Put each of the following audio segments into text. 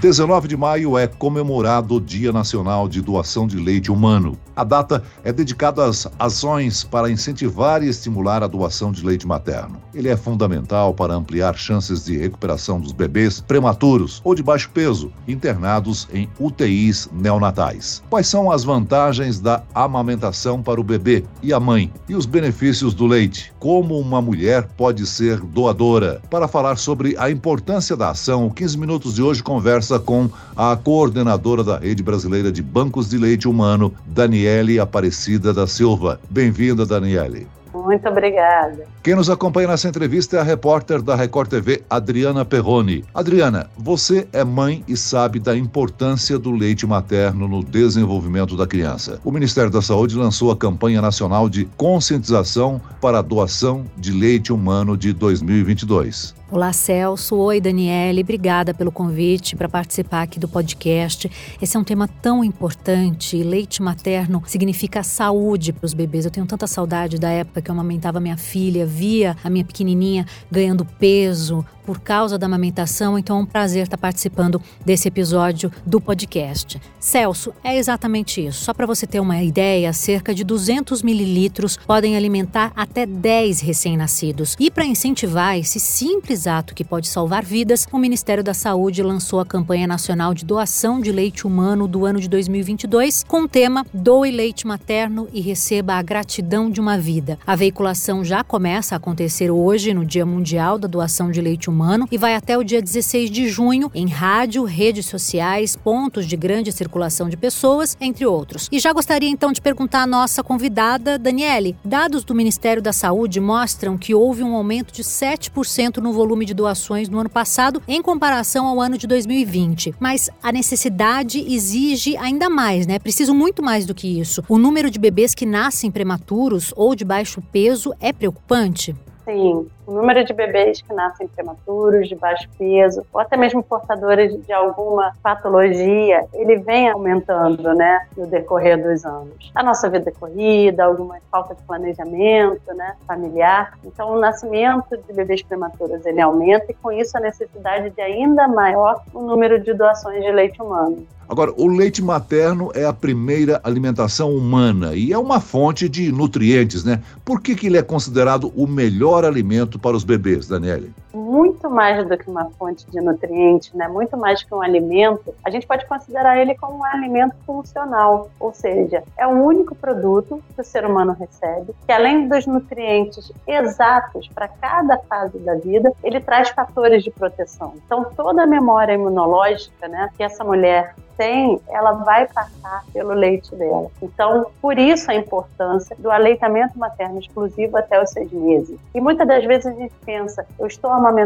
19 de maio é comemorado o Dia Nacional de Doação de Leite Humano. A data é dedicada às ações para incentivar e estimular a doação de leite materno. Ele é fundamental para ampliar chances de recuperação dos bebês prematuros ou de baixo peso internados em UTIs neonatais. Quais são as vantagens da amamentação para o bebê e a mãe e os benefícios do leite? Como uma mulher pode ser doadora? Para falar sobre a importância da ação, o 15 minutos de hoje conversa conversa com a coordenadora da Rede Brasileira de Bancos de Leite Humano, Daniele Aparecida da Silva. Bem-vinda, Daniele. Muito obrigada. Quem nos acompanha nessa entrevista é a repórter da Record TV, Adriana Perrone. Adriana, você é mãe e sabe da importância do leite materno no desenvolvimento da criança. O Ministério da Saúde lançou a campanha nacional de conscientização para a doação de leite humano de 2022. Olá, Celso. Oi, Daniele. Obrigada pelo convite para participar aqui do podcast. Esse é um tema tão importante. Leite materno significa saúde para os bebês. Eu tenho tanta saudade da época que eu amamentava minha filha, via a minha pequenininha ganhando peso, por causa da amamentação, então é um prazer estar participando desse episódio do podcast. Celso, é exatamente isso. Só para você ter uma ideia, cerca de 200 mililitros podem alimentar até 10 recém-nascidos. E para incentivar esse simples ato que pode salvar vidas, o Ministério da Saúde lançou a campanha nacional de doação de leite humano do ano de 2022 com o tema Doe leite materno e receba a gratidão de uma vida. A veiculação já começa a acontecer hoje, no Dia Mundial da Doação de Leite Humano humano e vai até o dia 16 de junho em rádio, redes sociais, pontos de grande circulação de pessoas, entre outros. E já gostaria então de perguntar à nossa convidada, Daniele, dados do Ministério da Saúde mostram que houve um aumento de 7% no volume de doações no ano passado em comparação ao ano de 2020. Mas a necessidade exige ainda mais, né? Preciso muito mais do que isso. O número de bebês que nascem prematuros ou de baixo peso é preocupante? Sim, o número de bebês que nascem prematuros, de baixo peso, ou até mesmo portadores de alguma patologia, ele vem aumentando, né, no decorrer dos anos. A nossa vida corrida, alguma falta de planejamento, né, familiar. Então, o nascimento de bebês prematuros ele aumenta e com isso a necessidade de ainda maior o número de doações de leite humano. Agora, o leite materno é a primeira alimentação humana e é uma fonte de nutrientes, né? Por que, que ele é considerado o melhor alimento para os bebês, Daniele? Muito mais do que uma fonte de nutrientes, né? muito mais que um alimento, a gente pode considerar ele como um alimento funcional, ou seja, é o único produto que o ser humano recebe que, além dos nutrientes exatos para cada fase da vida, ele traz fatores de proteção. Então, toda a memória imunológica né, que essa mulher tem, ela vai passar pelo leite dela. Então, por isso a importância do aleitamento materno exclusivo até os seis meses. E muitas das vezes a gente pensa, eu estou amamentando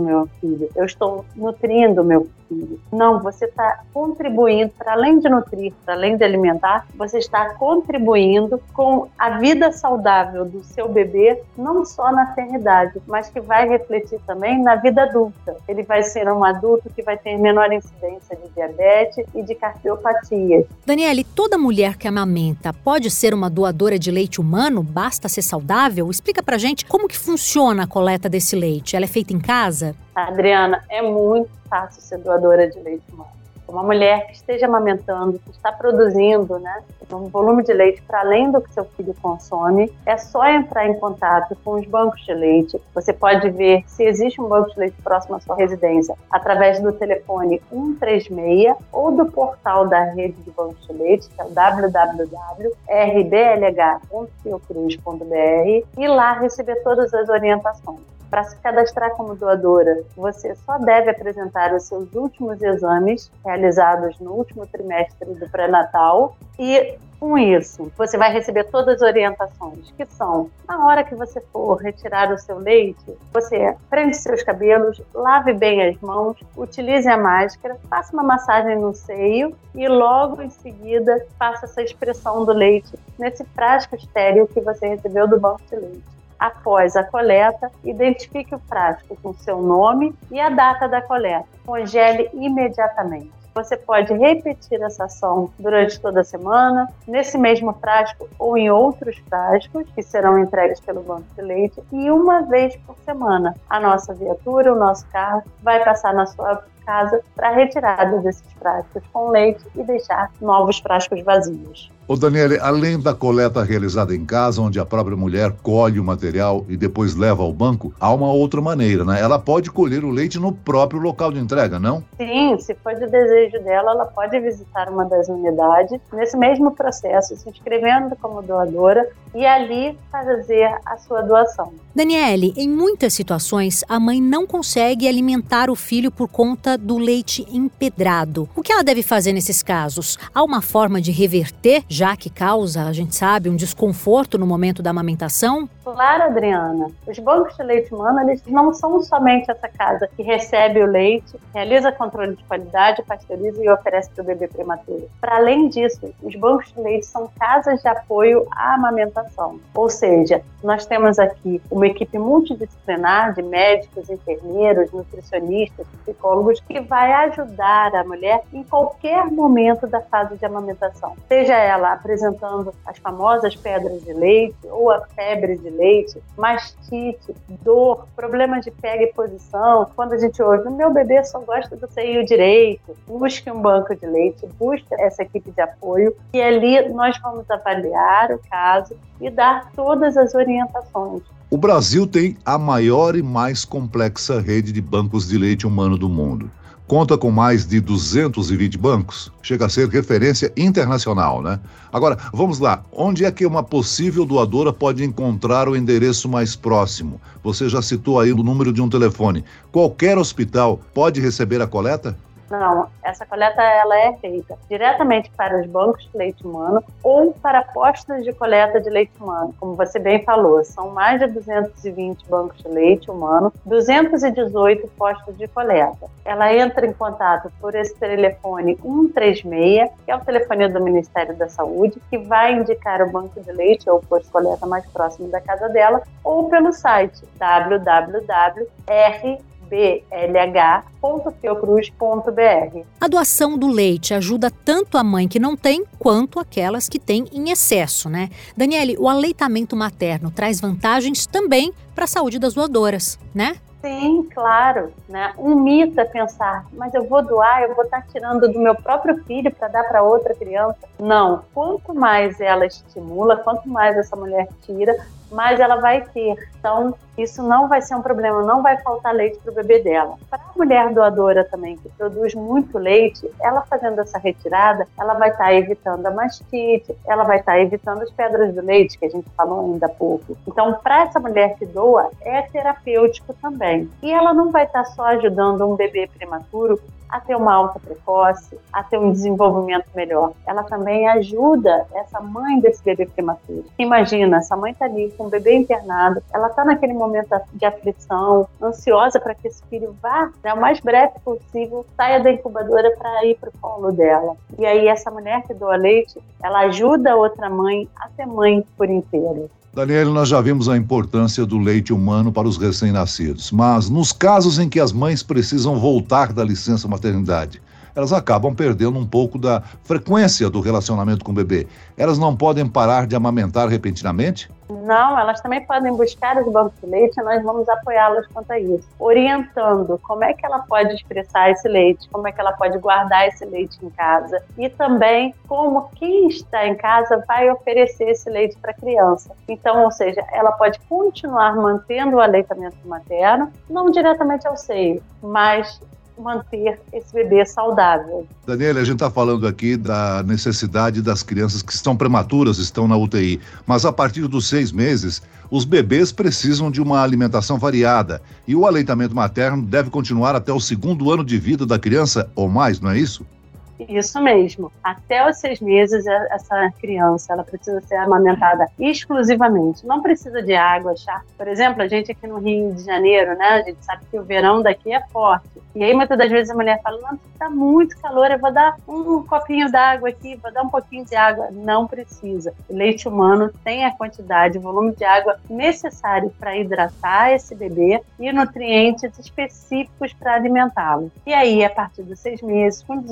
meu filho, eu estou nutrindo meu filho. Não, você está contribuindo, para além de nutrir, para além de alimentar, você está contribuindo com a vida saudável do seu bebê, não só na eternidade, mas que vai refletir também na vida adulta. Ele vai ser um adulto que vai ter menor incidência de diabetes e de cardiopatias. Daniele, toda mulher que amamenta pode ser uma doadora de leite humano? Basta ser saudável? Explica pra gente como que funciona a coleta desse leite. Ela é feita em casa? Adriana, é muito fácil ser doadora de leite humano uma mulher que esteja amamentando, que está produzindo né, um volume de leite para além do que seu filho consome, é só entrar em contato com os bancos de leite. Você pode ver se existe um banco de leite próximo à sua residência através do telefone 136 ou do portal da rede de bancos de leite, que é o www.rblh.fiocruz.br e lá receber todas as orientações. Para se cadastrar como doadora, você só deve apresentar os seus últimos exames realizados no último trimestre do pré-natal e com isso, você vai receber todas as orientações, que são, na hora que você for retirar o seu leite, você prende seus cabelos, lave bem as mãos, utilize a máscara, faça uma massagem no seio e logo em seguida faça essa expressão do leite nesse frasco estéreo que você recebeu do banco de leite. Após a coleta, identifique o frasco com seu nome e a data da coleta. Congele imediatamente. Você pode repetir essa ação durante toda a semana, nesse mesmo frasco ou em outros frascos que serão entregues pelo banco de leite e uma vez por semana a nossa viatura, o nosso carro vai passar na sua casa para retirada desses frascos com leite e deixar novos frascos vazios. Ô Daniele, além da coleta realizada em casa, onde a própria mulher colhe o material e depois leva ao banco, há uma outra maneira, né? Ela pode colher o leite no próprio local de entrega, não? Sim, se for de desejo dela, ela pode visitar uma das unidades nesse mesmo processo, se inscrevendo como doadora e ali fazer a sua doação. Daniele, em muitas situações, a mãe não consegue alimentar o filho por conta do leite empedrado. O que ela deve fazer nesses casos? Há uma forma de reverter, já que causa, a gente sabe, um desconforto no momento da amamentação? Claro, Adriana. Os bancos de leite humano, eles não são somente essa casa que recebe o leite, realiza controle de qualidade, pasteuriza e oferece para o bebê prematuro. Para além disso, os bancos de leite são casas de apoio à amamentação. Ou seja, nós temos aqui uma equipe multidisciplinar de médicos, enfermeiros, nutricionistas, psicólogos que vai ajudar a mulher em qualquer momento da fase de amamentação. Seja ela apresentando as famosas pedras de leite ou a febre de leite, mastite, dor, problemas de pega e posição. Quando a gente ouve, meu bebê só gosta do seio direito, busque um banco de leite, busque essa equipe de apoio e ali nós vamos avaliar o caso e dar todas as orientações. O Brasil tem a maior e mais complexa rede de bancos de leite humano do mundo. Conta com mais de 220 bancos. Chega a ser referência internacional, né? Agora, vamos lá. Onde é que uma possível doadora pode encontrar o endereço mais próximo? Você já citou aí o número de um telefone. Qualquer hospital pode receber a coleta? Não, essa coleta ela é feita diretamente para os bancos de leite humano ou para postos de coleta de leite humano. Como você bem falou, são mais de 220 bancos de leite humano, 218 postos de coleta. Ela entra em contato por esse telefone 136, que é o telefone do Ministério da Saúde, que vai indicar o banco de leite ou o posto de coleta mais próximo da casa dela, ou pelo site www.r blh.fiocruz.br. A doação do leite ajuda tanto a mãe que não tem quanto aquelas que têm em excesso, né? Daniele, o aleitamento materno traz vantagens também para a saúde das doadoras, né? Sim, claro. Né? Um mito é pensar, mas eu vou doar, eu vou estar tirando do meu próprio filho para dar para outra criança. Não. Quanto mais ela estimula, quanto mais essa mulher tira, mais ela vai ter. Então, isso não vai ser um problema, não vai faltar leite para o bebê dela. Para a mulher doadora também, que produz muito leite, ela fazendo essa retirada, ela vai estar tá evitando a mastite, ela vai estar tá evitando as pedras do leite, que a gente falou ainda há pouco. Então, para essa mulher que doa, é terapêutico também. E ela não vai estar tá só ajudando um bebê prematuro a ter uma alta precoce, a ter um desenvolvimento melhor. Ela também ajuda essa mãe desse bebê prematuro. Imagina, essa mãe está ali com o bebê internado, ela está naquele momento de aflição, ansiosa para que esse filho vá né, o mais breve possível, saia da incubadora para ir para o colo dela. E aí essa mulher que doa leite, ela ajuda a outra mãe a ser mãe por inteiro. Daniel, nós já vimos a importância do leite humano para os recém-nascidos, mas nos casos em que as mães precisam voltar da licença maternidade, elas acabam perdendo um pouco da frequência do relacionamento com o bebê. Elas não podem parar de amamentar repentinamente? Não, elas também podem buscar os bancos de leite e nós vamos apoiá-las quanto a isso, orientando como é que ela pode expressar esse leite, como é que ela pode guardar esse leite em casa e também como quem está em casa vai oferecer esse leite para a criança. Então, ou seja, ela pode continuar mantendo o aleitamento materno, não diretamente ao seio, mas manter esse bebê saudável. Daniela, a gente está falando aqui da necessidade das crianças que estão prematuras, estão na UTI, mas a partir dos seis meses, os bebês precisam de uma alimentação variada e o aleitamento materno deve continuar até o segundo ano de vida da criança ou mais, não é isso? Isso mesmo. Até os seis meses, é, essa criança ela precisa ser amamentada exclusivamente. Não precisa de água, chá. Por exemplo, a gente aqui no Rio de Janeiro, né? A gente sabe que o verão daqui é forte. E aí, muitas das vezes, a mulher fala: Não, está muito calor, eu vou dar um copinho d'água aqui, vou dar um pouquinho de água. Não precisa. O leite humano tem a quantidade, o volume de água necessário para hidratar esse bebê e nutrientes específicos para alimentá-lo. E aí, a partir dos seis meses, com o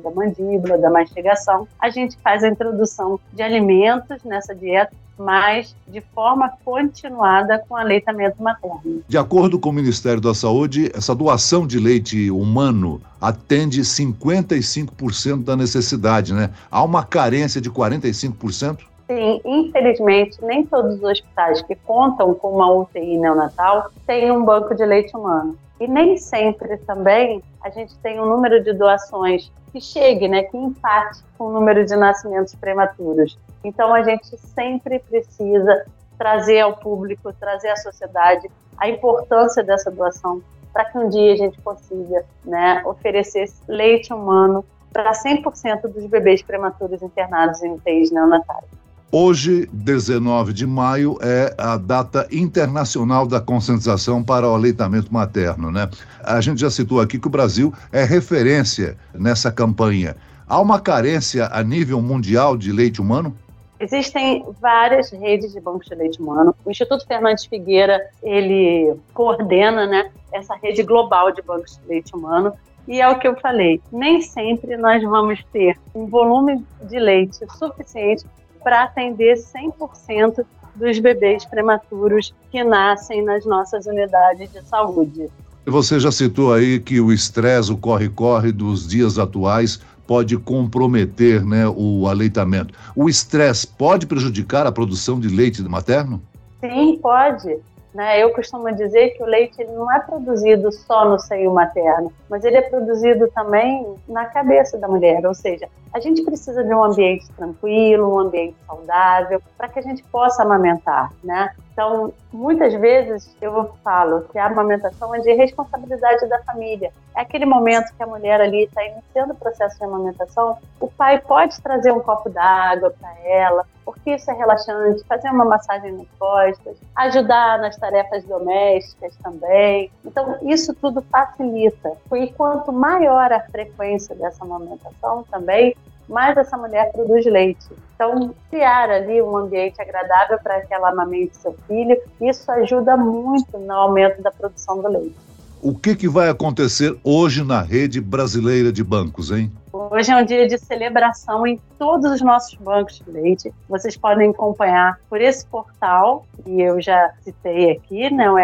da mandíbula, da mastigação, a gente faz a introdução de alimentos nessa dieta mas de forma continuada com aleitamento materno. De acordo com o Ministério da Saúde, essa doação de leite humano atende 55% da necessidade, né? Há uma carência de 45%? Sim, infelizmente, nem todos os hospitais que contam com uma UTI neonatal têm um banco de leite humano. E nem sempre também a gente tem um número de doações que chegue, né, que empate com o número de nascimentos prematuros. Então a gente sempre precisa trazer ao público, trazer à sociedade a importância dessa doação para que um dia a gente consiga né, oferecer leite humano para 100% dos bebês prematuros internados em UTIs neonatais. Hoje, 19 de maio, é a data internacional da conscientização para o aleitamento materno, né? A gente já citou aqui que o Brasil é referência nessa campanha. Há uma carência a nível mundial de leite humano? Existem várias redes de bancos de leite humano. O Instituto Fernandes Figueira, ele coordena, né, essa rede global de bancos de leite humano. E é o que eu falei, nem sempre nós vamos ter um volume de leite suficiente para atender 100% dos bebês prematuros que nascem nas nossas unidades de saúde. Você já citou aí que o estresse, o corre-corre dos dias atuais pode comprometer né, o aleitamento. O estresse pode prejudicar a produção de leite materno? Sim, pode. Né? Eu costumo dizer que o leite ele não é produzido só no seio materno, mas ele é produzido também na cabeça da mulher, ou seja, a gente precisa de um ambiente tranquilo, um ambiente saudável, para que a gente possa amamentar, né? Então, muitas vezes eu falo que a amamentação é de responsabilidade da família. É aquele momento que a mulher ali está iniciando o processo de amamentação, o pai pode trazer um copo d'água para ela, isso é relaxante, fazer uma massagem nas costas, ajudar nas tarefas domésticas também. Então, isso tudo facilita. E quanto maior a frequência dessa amamentação também, mais essa mulher produz leite. Então, criar ali um ambiente agradável para que ela amamente seu filho, isso ajuda muito no aumento da produção do leite. O que, que vai acontecer hoje na rede brasileira de bancos, hein? Hoje é um dia de celebração em todos os nossos bancos de leite. Vocês podem acompanhar por esse portal, que eu já citei aqui, né, o.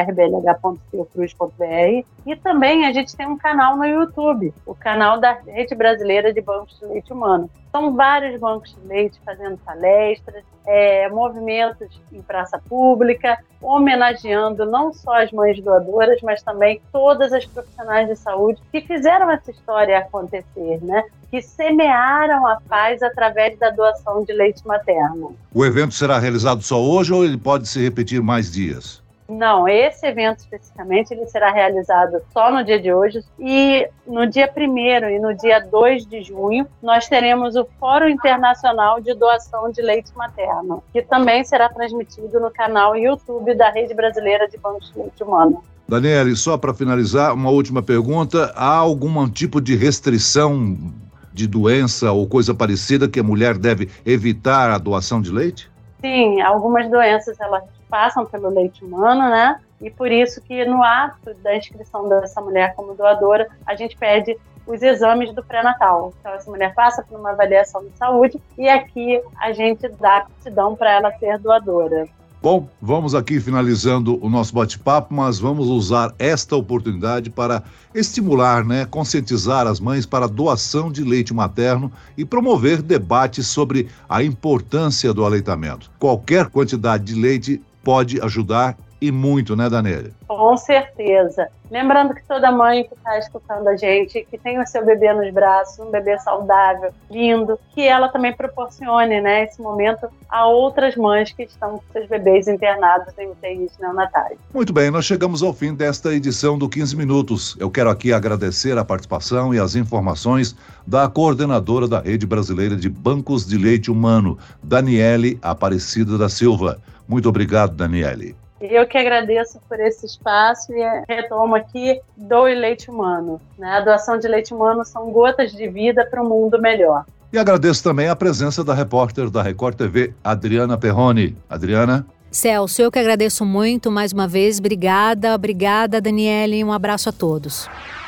E também a gente tem um canal no YouTube, o canal da Rede Brasileira de Bancos de Leite Humano. São vários bancos de leite fazendo palestras, é, movimentos em praça pública, homenageando não só as mães doadoras, mas também todas as profissionais de saúde que fizeram essa história acontecer, né? Que semearam a paz através da doação de leite materno. O evento será realizado só hoje ou ele pode se repetir mais dias? Não, esse evento especificamente ele será realizado só no dia de hoje e no dia 1 e no dia 2 de junho nós teremos o Fórum Internacional de Doação de Leite Materno, que também será transmitido no canal YouTube da Rede Brasileira de Bancos de Leite Humano. Daniele, só para finalizar, uma última pergunta: há algum tipo de restrição de doença ou coisa parecida que a mulher deve evitar a doação de leite? Sim, algumas doenças elas passam pelo leite humano, né? E por isso que no ato da inscrição dessa mulher como doadora, a gente pede os exames do pré-natal. Então, essa mulher passa por uma avaliação de saúde e aqui a gente dá aptidão para ela ser doadora. Bom, vamos aqui finalizando o nosso bate-papo, mas vamos usar esta oportunidade para estimular, né, conscientizar as mães para a doação de leite materno e promover debates sobre a importância do aleitamento. Qualquer quantidade de leite pode ajudar e muito, né, Daniela? Com certeza. Lembrando que toda mãe que está escutando a gente, que tem o seu bebê nos braços, um bebê saudável, lindo, que ela também proporcione né, esse momento a outras mães que estão com seus bebês internados em UTIs neonatais. Muito bem, nós chegamos ao fim desta edição do 15 Minutos. Eu quero aqui agradecer a participação e as informações da coordenadora da Rede Brasileira de Bancos de Leite Humano, Daniele Aparecida da Silva. Muito obrigado, Daniele. Eu que agradeço por esse espaço e retomo aqui doe leite humano. Né? A doação de leite humano são gotas de vida para um mundo melhor. E agradeço também a presença da repórter da Record TV, Adriana Perrone. Adriana? Celso, eu que agradeço muito mais uma vez. Obrigada, obrigada, Daniele. Um abraço a todos.